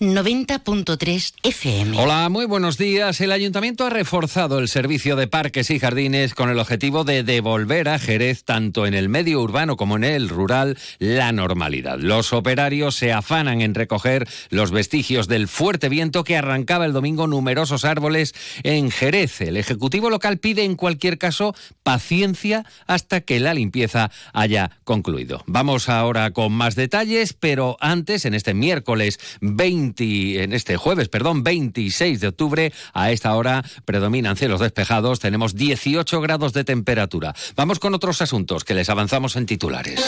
90.3 FM. Hola, muy buenos días. El ayuntamiento ha reforzado el servicio de parques y jardines con el objetivo de devolver a Jerez, tanto en el medio urbano como en el rural, la normalidad. Los operarios se afanan en recoger los vestigios del fuerte viento que arrancaba el domingo numerosos árboles en Jerez. El Ejecutivo local pide en cualquier caso paciencia hasta que la limpieza haya concluido. Vamos ahora con más detalles, pero antes, en este miércoles 20 en este jueves, perdón, 26 de octubre, a esta hora predominan cielos despejados, tenemos 18 grados de temperatura. Vamos con otros asuntos que les avanzamos en titulares.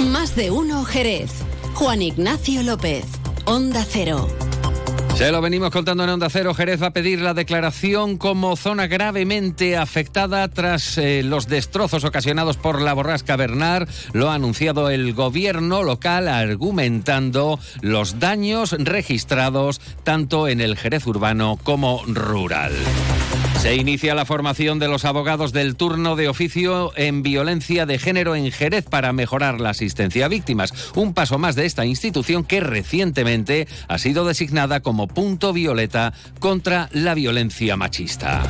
Más de uno Jerez. Juan Ignacio López, Onda Cero. Se lo venimos contando en Onda Cero. Jerez va a pedir la declaración como zona gravemente afectada tras eh, los destrozos ocasionados por la borrasca Bernard. Lo ha anunciado el gobierno local argumentando los daños registrados tanto en el Jerez urbano como rural. Se inicia la formación de los abogados del turno de oficio en violencia de género en Jerez para mejorar la asistencia a víctimas. Un paso más de esta institución que recientemente ha sido designada como violeta contra la violencia machista.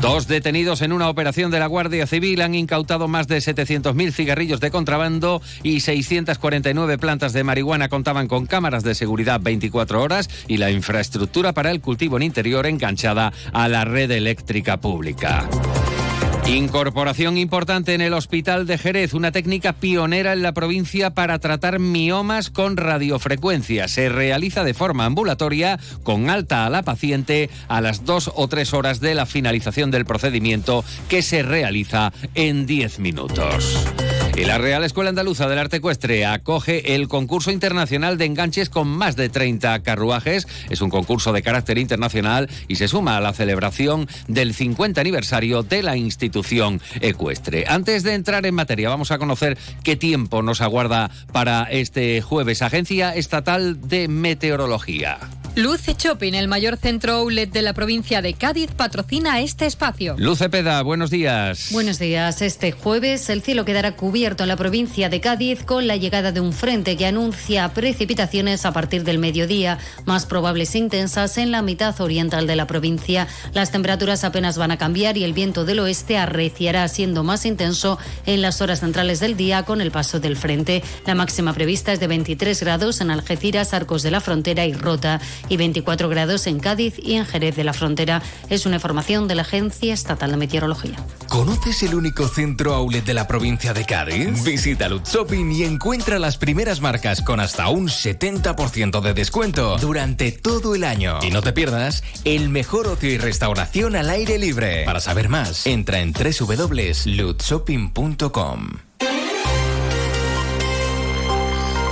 Dos detenidos en una operación de la Guardia Civil han incautado más de 700.000 cigarrillos de contrabando y 649 plantas de marihuana contaban con cámaras de seguridad 24 horas y la infraestructura para el cultivo en interior enganchada a la red eléctrica pública. Incorporación importante en el Hospital de Jerez, una técnica pionera en la provincia para tratar miomas con radiofrecuencia. Se realiza de forma ambulatoria con alta a la paciente a las dos o tres horas de la finalización del procedimiento que se realiza en 10 minutos. Y la Real Escuela Andaluza del Arte Ecuestre acoge el concurso internacional de enganches con más de 30 carruajes. Es un concurso de carácter internacional y se suma a la celebración del 50 aniversario de la institución ecuestre. Antes de entrar en materia, vamos a conocer qué tiempo nos aguarda para este jueves. Agencia Estatal de Meteorología. Luce Shopping, el mayor centro outlet de la provincia de Cádiz, patrocina este espacio. Luce Peda, buenos días. Buenos días. Este jueves el cielo quedará cubierto en la provincia de Cádiz con la llegada de un frente que anuncia precipitaciones a partir del mediodía, más probables e intensas en la mitad oriental de la provincia. Las temperaturas apenas van a cambiar y el viento del oeste arreciará siendo más intenso en las horas centrales del día con el paso del frente. La máxima prevista es de 23 grados en Algeciras, Arcos de la Frontera y Rota y 24 grados en Cádiz y en Jerez de la Frontera. Es una información de la Agencia Estatal de Meteorología. ¿Conoces el único centro outlet de la provincia de Cádiz? Visita Lutz Shopping y encuentra las primeras marcas con hasta un 70% de descuento durante todo el año. Y no te pierdas el mejor ocio y restauración al aire libre. Para saber más, entra en www.lutzshopping.com.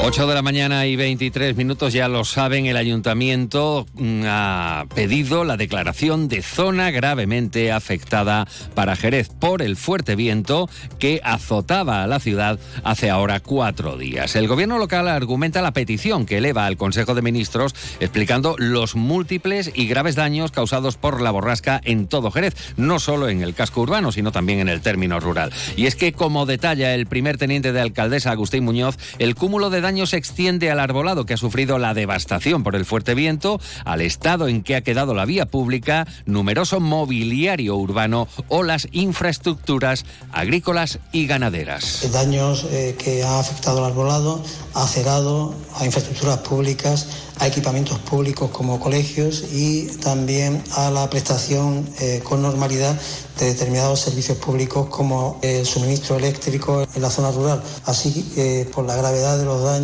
8 de la mañana y 23 minutos, ya lo saben, el ayuntamiento mm, ha pedido la declaración de zona gravemente afectada para Jerez por el fuerte viento que azotaba a la ciudad hace ahora cuatro días. El gobierno local argumenta la petición que eleva al Consejo de Ministros explicando los múltiples y graves daños causados por la borrasca en todo Jerez, no solo en el casco urbano, sino también en el término rural. Y es que, como detalla el primer teniente de alcaldesa Agustín Muñoz, el cúmulo de daño se extiende al arbolado que ha sufrido la devastación por el fuerte viento, al estado en que ha quedado la vía pública, numeroso mobiliario urbano o las infraestructuras agrícolas y ganaderas. Daños eh, que ha afectado al arbolado, ha cerrado a infraestructuras públicas, a equipamientos públicos como colegios y también a la prestación eh, con normalidad de determinados servicios públicos como el suministro eléctrico en la zona rural. Así que por la gravedad de los daños,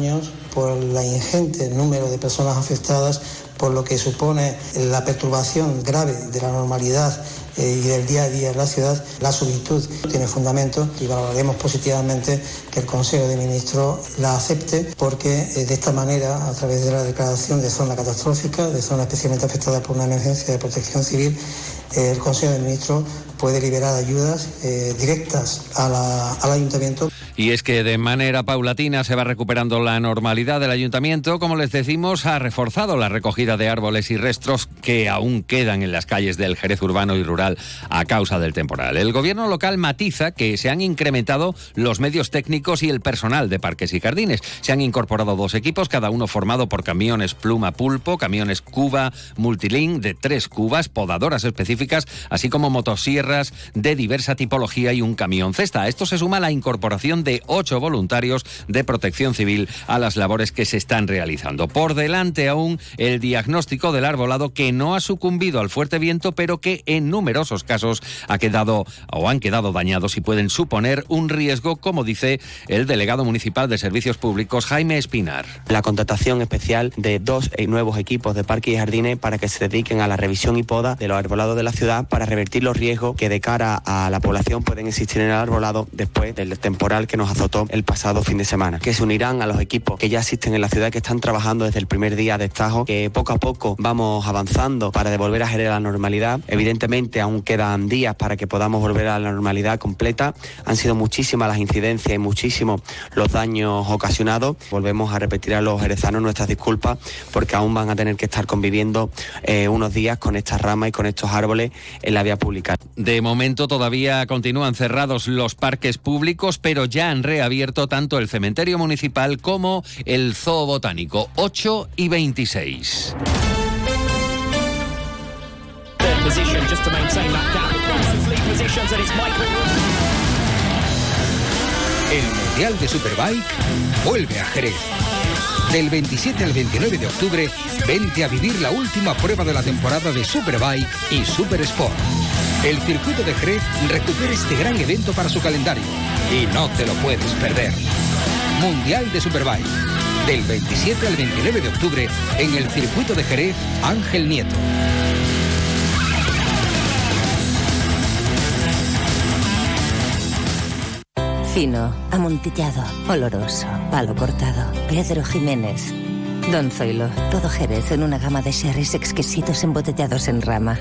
por la ingente número de personas afectadas, por lo que supone la perturbación grave de la normalidad eh, y del día a día en la ciudad, la solicitud tiene fundamento y valoraremos positivamente que el Consejo de Ministros la acepte porque eh, de esta manera, a través de la declaración de zona catastrófica, de zona especialmente afectada por una emergencia de protección civil, eh, el Consejo de Ministros puede liberar ayudas directas al ayuntamiento. Y es que de manera paulatina se va recuperando la normalidad del ayuntamiento. Como les decimos, ha reforzado la recogida de árboles y restos que aún quedan en las calles del Jerez urbano y rural a causa del temporal. El gobierno local matiza que se han incrementado los medios técnicos y el personal de parques y jardines. Se han incorporado dos equipos, cada uno formado por camiones pluma pulpo, camiones cuba multilink de tres cubas, podadoras específicas, así como motosierras de diversa tipología y un camión cesta. Esto se suma la incorporación de ocho voluntarios de protección civil a las labores que se están realizando. Por delante aún el diagnóstico del arbolado que no ha sucumbido al fuerte viento, pero que en numerosos casos ha quedado o han quedado dañados y pueden suponer un riesgo, como dice el delegado municipal de Servicios Públicos, Jaime Espinar. La contratación especial de dos eh, nuevos equipos de parques y jardines para que se dediquen a la revisión y poda de los arbolados de la ciudad para revertir los riesgos que de cara a la población pueden existir en el arbolado después del temporal que nos azotó el pasado fin de semana, que se unirán a los equipos que ya existen en la ciudad, que están trabajando desde el primer día de estajo, que poco a poco vamos avanzando para devolver a Jerez la normalidad. Evidentemente aún quedan días para que podamos volver a la normalidad completa. Han sido muchísimas las incidencias y muchísimos los daños ocasionados. Volvemos a repetir a los jerezanos nuestras disculpas porque aún van a tener que estar conviviendo eh, unos días con estas ramas y con estos árboles en la vía pública. De momento todavía continúan cerrados los parques públicos, pero ya han reabierto tanto el cementerio municipal como el zoo botánico 8 y 26. El Mundial de Superbike vuelve a Jerez. Del 27 al 29 de octubre, vente a vivir la última prueba de la temporada de Superbike y Super Sport. El circuito de Jerez recupera este gran evento para su calendario y no te lo puedes perder. Mundial de Superbike. Del 27 al 29 de octubre en el circuito de Jerez Ángel Nieto. Fino, amontillado, oloroso, palo cortado. Pedro Jiménez. Don Zoilo, todo Jerez en una gama de sherries exquisitos embotellados en rama.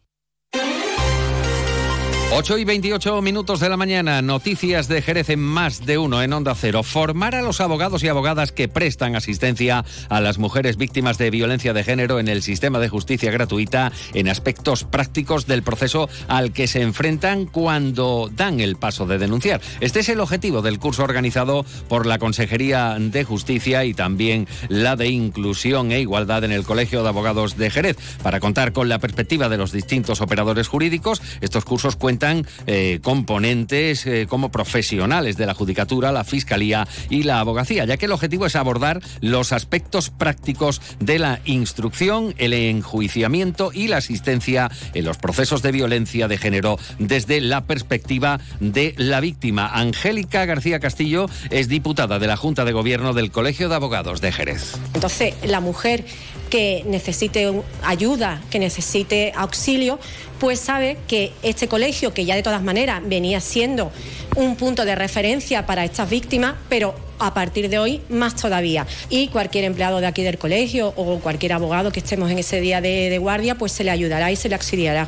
8 y 28 minutos de la mañana, noticias de Jerez en más de uno en Onda Cero. Formar a los abogados y abogadas que prestan asistencia a las mujeres víctimas de violencia de género en el sistema de justicia gratuita en aspectos prácticos del proceso al que se enfrentan cuando dan el paso de denunciar. Este es el objetivo del curso organizado por la Consejería de Justicia y también la de Inclusión e Igualdad en el Colegio de Abogados de Jerez. Para contar con la perspectiva de los distintos operadores jurídicos, estos cursos cuentan eh, componentes eh, como profesionales de la judicatura, la fiscalía y la abogacía, ya que el objetivo es abordar los aspectos prácticos de la instrucción, el enjuiciamiento y la asistencia en los procesos de violencia de género desde la perspectiva de la víctima. Angélica García Castillo es diputada de la Junta de Gobierno del Colegio de Abogados de Jerez. Entonces, la mujer que necesite ayuda, que necesite auxilio, pues sabe que este colegio, que ya de todas maneras venía siendo un punto de referencia para estas víctimas, pero a partir de hoy más todavía. Y cualquier empleado de aquí del colegio o cualquier abogado que estemos en ese día de, de guardia, pues se le ayudará y se le auxiliará.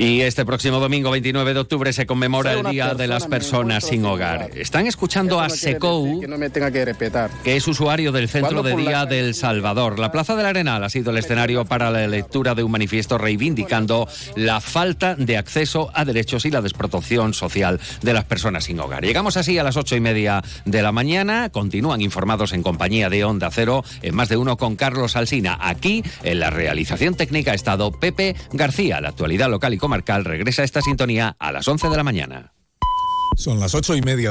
Y este próximo domingo 29 de octubre se conmemora el Día de las Personas sin Hogar. Están escuchando a Secou, que, es usuario del Centro de Día del Salvador. La Plaza del Arenal ha sido el escenario para la lectura de un manifiesto reivindicando la falta de acceso a derechos y la desprotección social de las personas sin hogar. Llegamos así a las ocho y media de la mañana. Continúan informados en compañía de Onda Cero en más de uno con Carlos Alsina. Aquí en la realización técnica ha estado Pepe García. La actualidad local y comarcal regresa a esta sintonía a las 11 de la mañana. Son las ocho y media de la